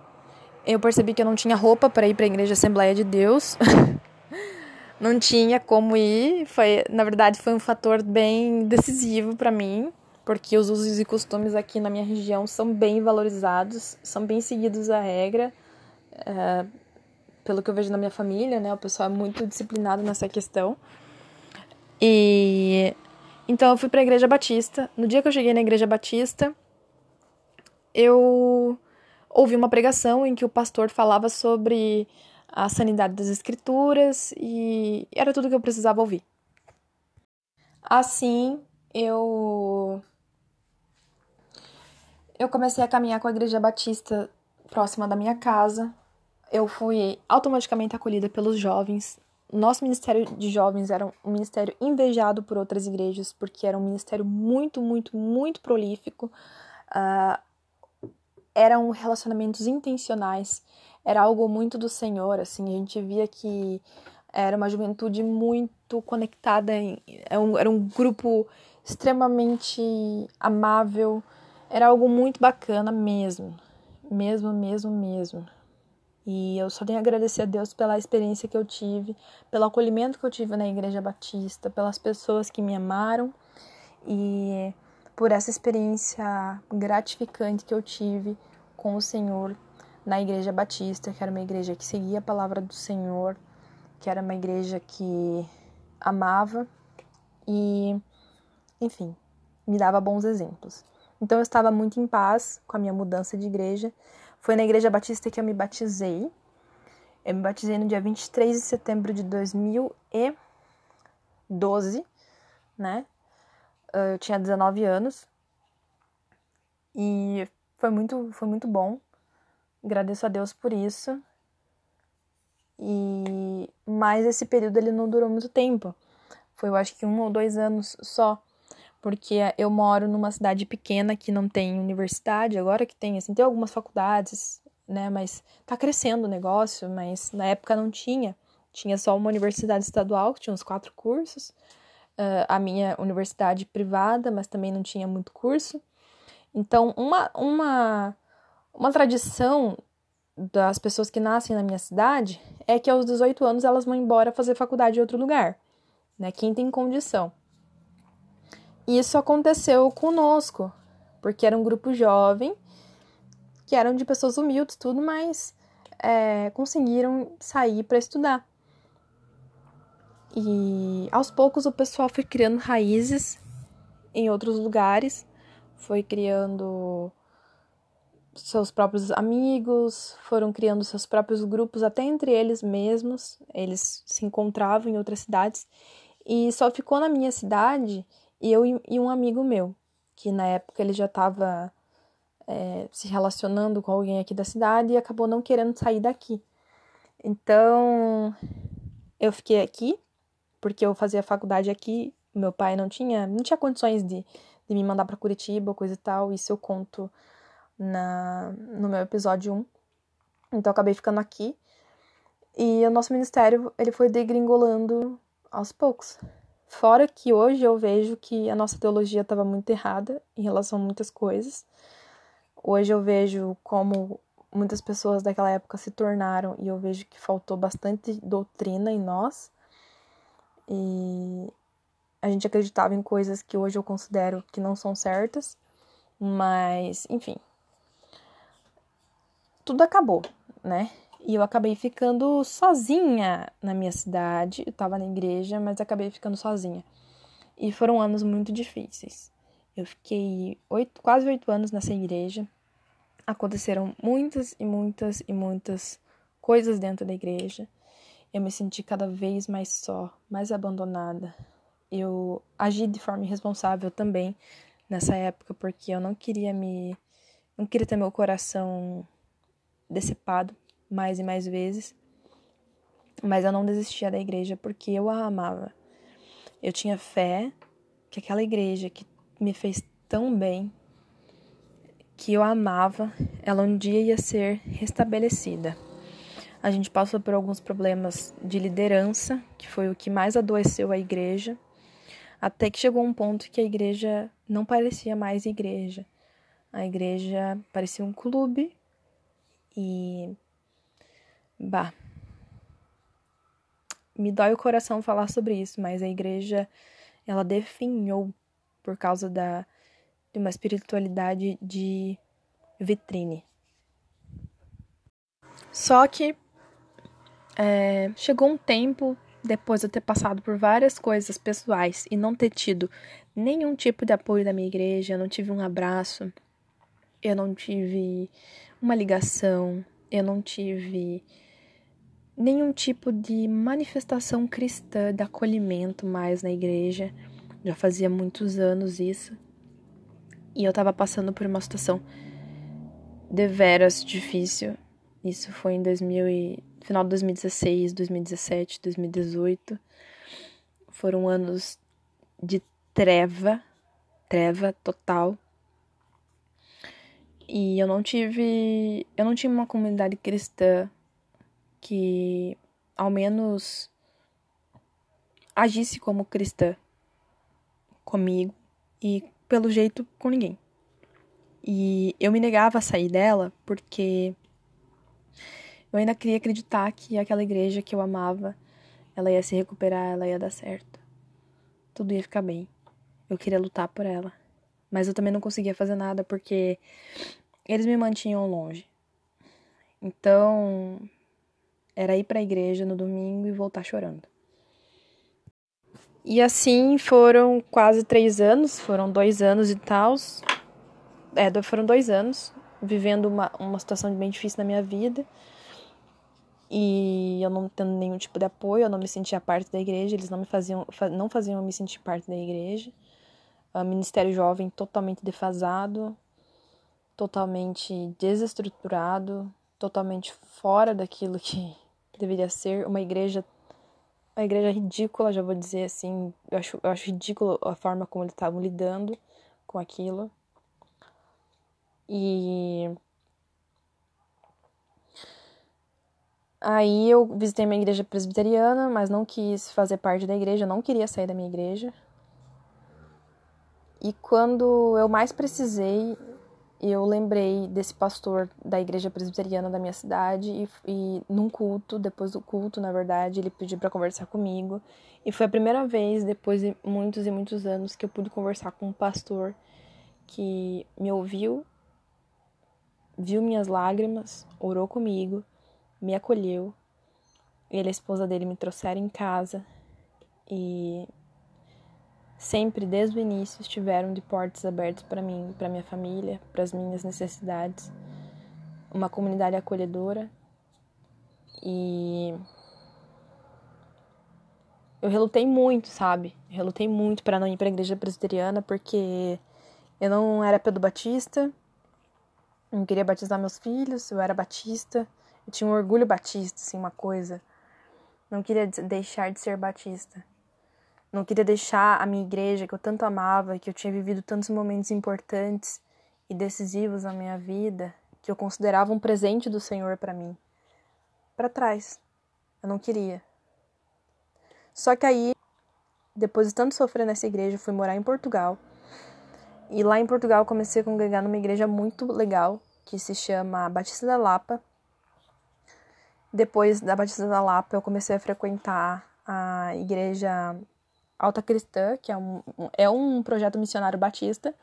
Eu percebi que eu não tinha roupa para ir para a igreja Assembleia de Deus. não tinha como ir. Foi, na verdade, foi um fator bem decisivo para mim, porque os usos e costumes aqui na minha região são bem valorizados, são bem seguidos a regra. É, pelo que eu vejo na minha família, né? O pessoal é muito disciplinado nessa questão. E então eu fui para a igreja batista. No dia que eu cheguei na igreja batista, eu ouvi uma pregação em que o pastor falava sobre a sanidade das escrituras e era tudo que eu precisava ouvir. Assim, eu eu comecei a caminhar com a igreja batista próxima da minha casa. Eu fui automaticamente acolhida pelos jovens. Nosso ministério de jovens era um ministério invejado por outras igrejas, porque era um ministério muito, muito, muito prolífico. Uh, eram relacionamentos intencionais, era algo muito do Senhor, assim, a gente via que era uma juventude muito conectada, em, era, um, era um grupo extremamente amável, era algo muito bacana mesmo, mesmo, mesmo, mesmo. E eu só tenho a agradecer a Deus pela experiência que eu tive, pelo acolhimento que eu tive na Igreja Batista, pelas pessoas que me amaram e por essa experiência gratificante que eu tive com o Senhor na Igreja Batista, que era uma igreja que seguia a palavra do Senhor, que era uma igreja que amava e, enfim, me dava bons exemplos. Então eu estava muito em paz com a minha mudança de igreja. Foi na Igreja Batista que eu me batizei. Eu me batizei no dia 23 de setembro de 2012, né? Eu tinha 19 anos. E foi muito, foi muito bom. Agradeço a Deus por isso. E mas esse período ele não durou muito tempo. Foi, eu acho que um ou dois anos só, porque eu moro numa cidade pequena que não tem universidade. Agora que tem, assim, tem algumas faculdades, né? Mas tá crescendo o negócio. Mas na época não tinha. Tinha só uma universidade estadual que tinha uns quatro cursos. Uh, a minha universidade privada, mas também não tinha muito curso. Então, uma, uma, uma tradição das pessoas que nascem na minha cidade é que aos 18 anos elas vão embora fazer faculdade em outro lugar, né? Quem tem condição. Isso aconteceu conosco, porque era um grupo jovem, que eram de pessoas humildes, tudo, mas é, conseguiram sair para estudar. E aos poucos o pessoal foi criando raízes em outros lugares foi criando seus próprios amigos, foram criando seus próprios grupos, até entre eles mesmos. Eles se encontravam em outras cidades e só ficou na minha cidade eu e um amigo meu, que na época ele já estava é, se relacionando com alguém aqui da cidade e acabou não querendo sair daqui. Então eu fiquei aqui porque eu fazia faculdade aqui, meu pai não tinha não tinha condições de de me mandar para Curitiba, coisa e tal. Isso eu conto na, no meu episódio 1. Então eu acabei ficando aqui. E o nosso ministério, ele foi degringolando aos poucos. Fora que hoje eu vejo que a nossa teologia estava muito errada em relação a muitas coisas. Hoje eu vejo como muitas pessoas daquela época se tornaram e eu vejo que faltou bastante doutrina em nós. E a gente acreditava em coisas que hoje eu considero que não são certas, mas, enfim. Tudo acabou, né? E eu acabei ficando sozinha na minha cidade. Eu tava na igreja, mas acabei ficando sozinha. E foram anos muito difíceis. Eu fiquei oito, quase oito anos nessa igreja. Aconteceram muitas e muitas e muitas coisas dentro da igreja. Eu me senti cada vez mais só, mais abandonada. Eu agi de forma irresponsável também nessa época, porque eu não queria me. não queria ter meu coração decepado mais e mais vezes. Mas eu não desistia da igreja porque eu a amava. Eu tinha fé que aquela igreja que me fez tão bem, que eu amava, ela um dia ia ser restabelecida. A gente passou por alguns problemas de liderança, que foi o que mais adoeceu a igreja, até que chegou um ponto que a igreja não parecia mais igreja. A igreja parecia um clube e Bah. Me dói o coração falar sobre isso, mas a igreja ela definhou por causa da de uma espiritualidade de vitrine. Só que é, chegou um tempo depois de eu ter passado por várias coisas pessoais e não ter tido nenhum tipo de apoio da minha igreja, eu não tive um abraço, eu não tive uma ligação, eu não tive nenhum tipo de manifestação cristã de acolhimento mais na igreja. Já fazia muitos anos isso. E eu tava passando por uma situação deveras difícil. Isso foi em 2000 e, final de 2016, 2017, 2018. Foram anos de treva, treva total. E eu não tive, eu não tinha uma comunidade cristã que ao menos agisse como cristã comigo e pelo jeito com ninguém. E eu me negava a sair dela porque eu ainda queria acreditar que aquela igreja que eu amava, ela ia se recuperar, ela ia dar certo. Tudo ia ficar bem. Eu queria lutar por ela. Mas eu também não conseguia fazer nada porque eles me mantinham longe. Então, era ir para a igreja no domingo e voltar chorando. E assim foram quase três anos, foram dois anos e tal. É, foram dois anos vivendo uma, uma situação bem difícil na minha vida. E eu não tendo nenhum tipo de apoio, eu não me sentia parte da igreja, eles não me faziam, não faziam eu me sentir parte da igreja. O ministério jovem totalmente defasado, totalmente desestruturado, totalmente fora daquilo que deveria ser uma igreja uma igreja ridícula, já vou dizer assim, eu acho, eu acho ridículo a forma como eles estavam lidando com aquilo. E aí eu visitei minha igreja presbiteriana, mas não quis fazer parte da igreja, não queria sair da minha igreja. E quando eu mais precisei, eu lembrei desse pastor da igreja presbiteriana da minha cidade e, e num culto, depois do culto, na verdade, ele pediu para conversar comigo e foi a primeira vez depois de muitos e muitos anos que eu pude conversar com um pastor que me ouviu, viu minhas lágrimas, orou comigo, me acolheu. Ele e a esposa dele me trouxeram em casa e sempre desde o início estiveram de portas abertas para mim, para minha família, para as minhas necessidades. Uma comunidade acolhedora e eu relutei muito, sabe? Eu relutei muito para não ir para a igreja presbiteriana porque eu não era pedobatista, não queria batizar meus filhos, eu era batista, eu tinha um orgulho batista, assim, uma coisa. Não queria deixar de ser batista. Não queria deixar a minha igreja, que eu tanto amava, que eu tinha vivido tantos momentos importantes e decisivos na minha vida, que eu considerava um presente do Senhor para mim, para trás. Eu não queria. Só que aí, depois de tanto sofrer nessa igreja, fui morar em Portugal. E lá em Portugal comecei a congregar numa igreja muito legal, que se chama Batista da Lapa. Depois da Batista da Lapa, eu comecei a frequentar a igreja Alta Cristã, que é um, é um projeto missionário batista,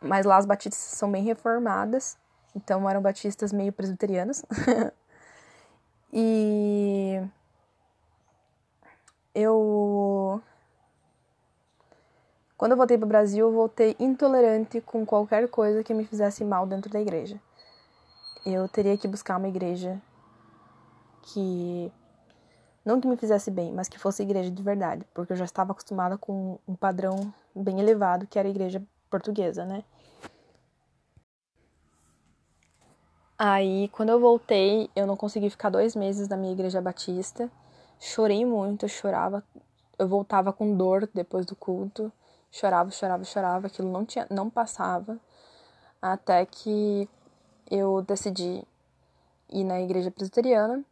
mas lá as batistas são bem reformadas, então eram batistas meio presbiterianas. e eu quando eu voltei para o Brasil, eu voltei intolerante com qualquer coisa que me fizesse mal dentro da igreja. Eu teria que buscar uma igreja que não que me fizesse bem, mas que fosse igreja de verdade, porque eu já estava acostumada com um padrão bem elevado que era a igreja portuguesa, né? Aí, quando eu voltei, eu não consegui ficar dois meses na minha igreja batista. Chorei muito, eu chorava. Eu voltava com dor depois do culto. Chorava, chorava, chorava, aquilo não tinha, não passava. Até que eu decidi ir na igreja presbiteriana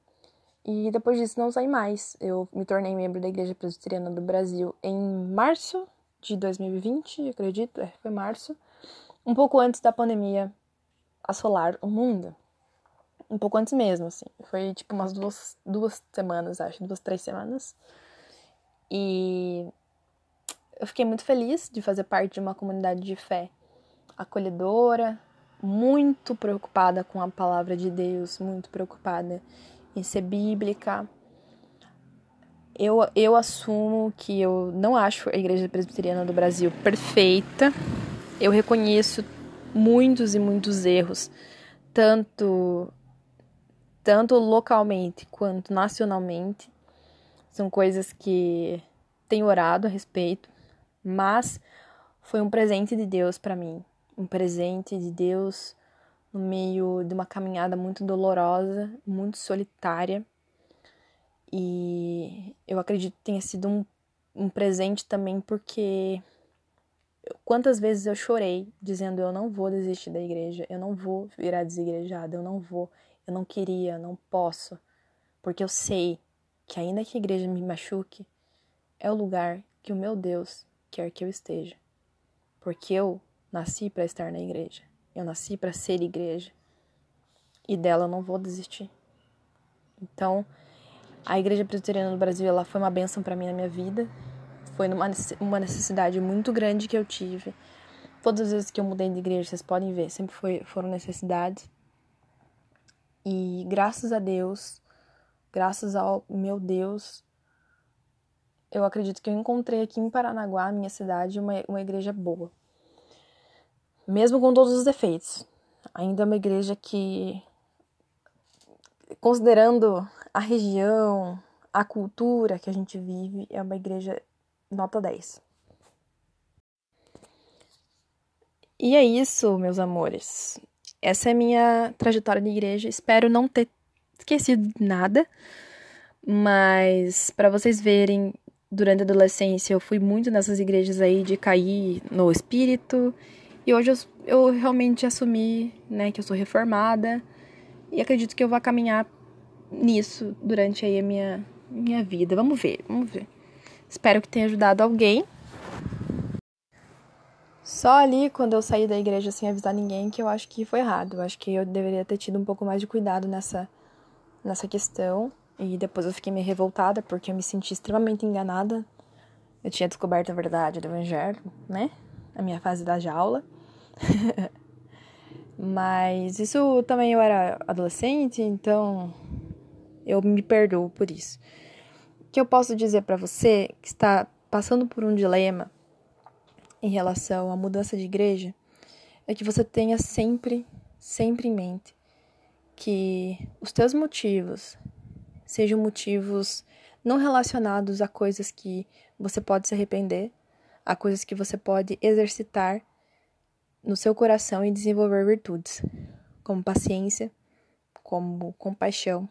e depois disso não saí mais. Eu me tornei membro da igreja presbiteriana do Brasil em março de 2020, acredito, é, foi março, um pouco antes da pandemia assolar o mundo. Um pouco antes mesmo, assim. Foi tipo umas duas, duas semanas, acho, duas, três semanas. E eu fiquei muito feliz de fazer parte de uma comunidade de fé acolhedora, muito preocupada com a palavra de Deus, muito preocupada em ser bíblica. Eu, eu assumo que eu não acho a Igreja Presbiteriana do Brasil perfeita. Eu reconheço muitos e muitos erros, tanto tanto localmente quanto nacionalmente. São coisas que tenho orado a respeito mas foi um presente de Deus para mim, um presente de Deus no meio de uma caminhada muito dolorosa, muito solitária. E eu acredito que tenha sido um, um presente também porque quantas vezes eu chorei dizendo eu não vou desistir da igreja, eu não vou virar desigrejada, eu não vou, eu não queria, não posso, porque eu sei que ainda que a igreja me machuque, é o lugar que o meu Deus quer que eu esteja. Porque eu nasci para estar na igreja. Eu nasci para ser igreja. E dela eu não vou desistir. Então, a igreja presbiteriana do Brasil, ela foi uma bênção para mim na minha vida. Foi uma necessidade muito grande que eu tive. Todas as vezes que eu mudei de igreja, vocês podem ver, sempre foi, foram necessidades. E graças a Deus, graças ao meu Deus, eu acredito que eu encontrei aqui em Paranaguá, minha cidade, uma, uma igreja boa. Mesmo com todos os defeitos. Ainda é uma igreja que, considerando a região, a cultura que a gente vive, é uma igreja nota 10. E é isso, meus amores. Essa é a minha trajetória de igreja. Espero não ter esquecido nada, mas para vocês verem durante a adolescência eu fui muito nessas igrejas aí de cair no espírito. E hoje eu, eu realmente assumi, né, que eu sou reformada. E acredito que eu vou caminhar nisso durante aí a minha, minha vida. Vamos ver, vamos ver. Espero que tenha ajudado alguém. Só ali, quando eu saí da igreja sem avisar ninguém, que eu acho que foi errado. Eu acho que eu deveria ter tido um pouco mais de cuidado nessa, nessa questão. E depois eu fiquei meio revoltada porque eu me senti extremamente enganada. Eu tinha descoberto a verdade do evangelho, né? A minha fase da jaula. Mas isso também eu era adolescente, então eu me perdoo por isso. O que eu posso dizer para você que está passando por um dilema em relação à mudança de igreja é que você tenha sempre, sempre em mente que os teus motivos sejam motivos não relacionados a coisas que você pode se arrepender, a coisas que você pode exercitar no seu coração e desenvolver virtudes, como paciência, como compaixão,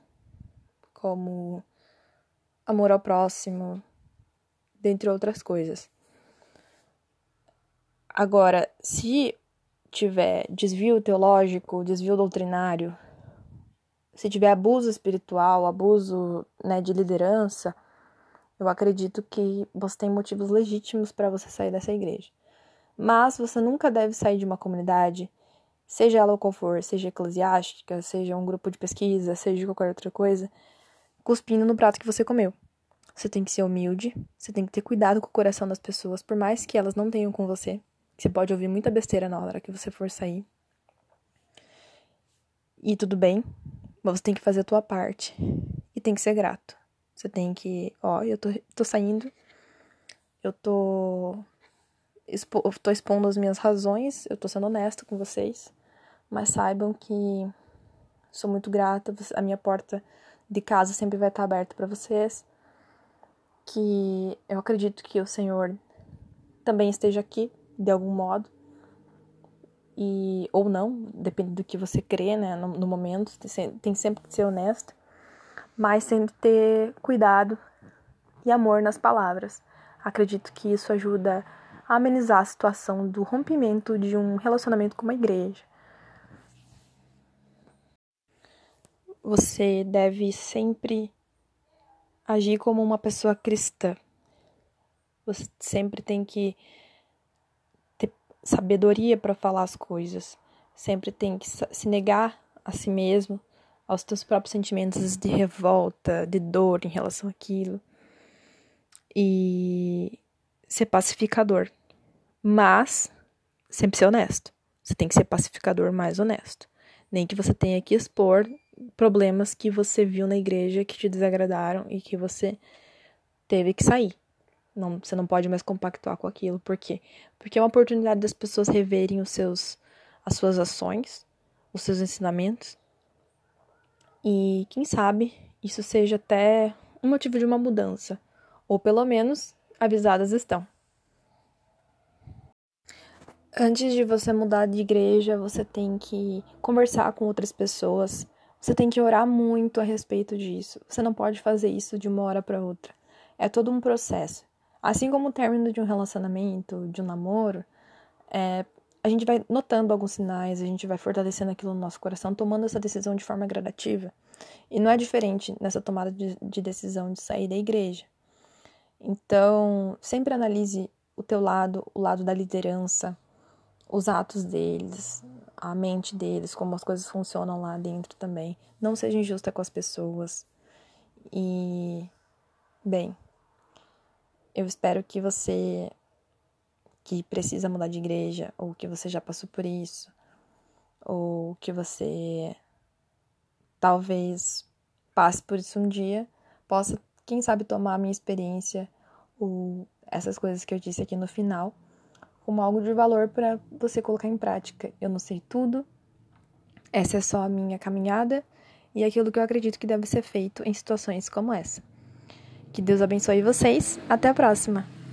como amor ao próximo, dentre outras coisas. Agora, se tiver desvio teológico, desvio doutrinário, se tiver abuso espiritual, abuso né, de liderança, eu acredito que você tem motivos legítimos para você sair dessa igreja. Mas você nunca deve sair de uma comunidade, seja ela qual for, seja eclesiástica, seja um grupo de pesquisa, seja qualquer outra coisa, cuspindo no prato que você comeu. Você tem que ser humilde, você tem que ter cuidado com o coração das pessoas, por mais que elas não tenham com você. Você pode ouvir muita besteira na hora que você for sair. E tudo bem, mas você tem que fazer a tua parte. E tem que ser grato. Você tem que, ó, eu tô, tô saindo, eu tô, expo, tô expondo as minhas razões, eu tô sendo honesta com vocês, mas saibam que sou muito grata, a minha porta de casa sempre vai estar aberta para vocês, que eu acredito que o Senhor também esteja aqui de algum modo e ou não, depende do que você crê, né, no, no momento, tem sempre que ser honesto mas sempre ter cuidado e amor nas palavras. Acredito que isso ajuda amenizar a situação do rompimento de um relacionamento com uma igreja. Você deve sempre agir como uma pessoa cristã. Você sempre tem que ter sabedoria para falar as coisas. Sempre tem que se negar a si mesmo aos teus próprios sentimentos de revolta, de dor em relação àquilo. E ser pacificador. Mas sempre ser honesto. Você tem que ser pacificador mais honesto. Nem que você tenha que expor problemas que você viu na igreja que te desagradaram e que você teve que sair. Não, você não pode mais compactuar com aquilo. Por quê? Porque é uma oportunidade das pessoas reverem os seus, as suas ações, os seus ensinamentos e quem sabe isso seja até um motivo de uma mudança, ou pelo menos avisadas estão. Antes de você mudar de igreja, você tem que conversar com outras pessoas. Você tem que orar muito a respeito disso. Você não pode fazer isso de uma hora para outra. É todo um processo. Assim como o término de um relacionamento, de um namoro, é, a gente vai notando alguns sinais, a gente vai fortalecendo aquilo no nosso coração, tomando essa decisão de forma gradativa. E não é diferente nessa tomada de, de decisão de sair da igreja. Então, sempre analise o teu lado, o lado da liderança, os atos deles, a mente deles, como as coisas funcionam lá dentro também. Não seja injusta com as pessoas. E, bem, eu espero que você que precisa mudar de igreja, ou que você já passou por isso, ou que você talvez passe por isso um dia, possa, quem sabe, tomar a minha experiência ou essas coisas que eu disse aqui no final como algo de valor para você colocar em prática. Eu não sei tudo, essa é só a minha caminhada e aquilo que eu acredito que deve ser feito em situações como essa. Que Deus abençoe vocês. Até a próxima!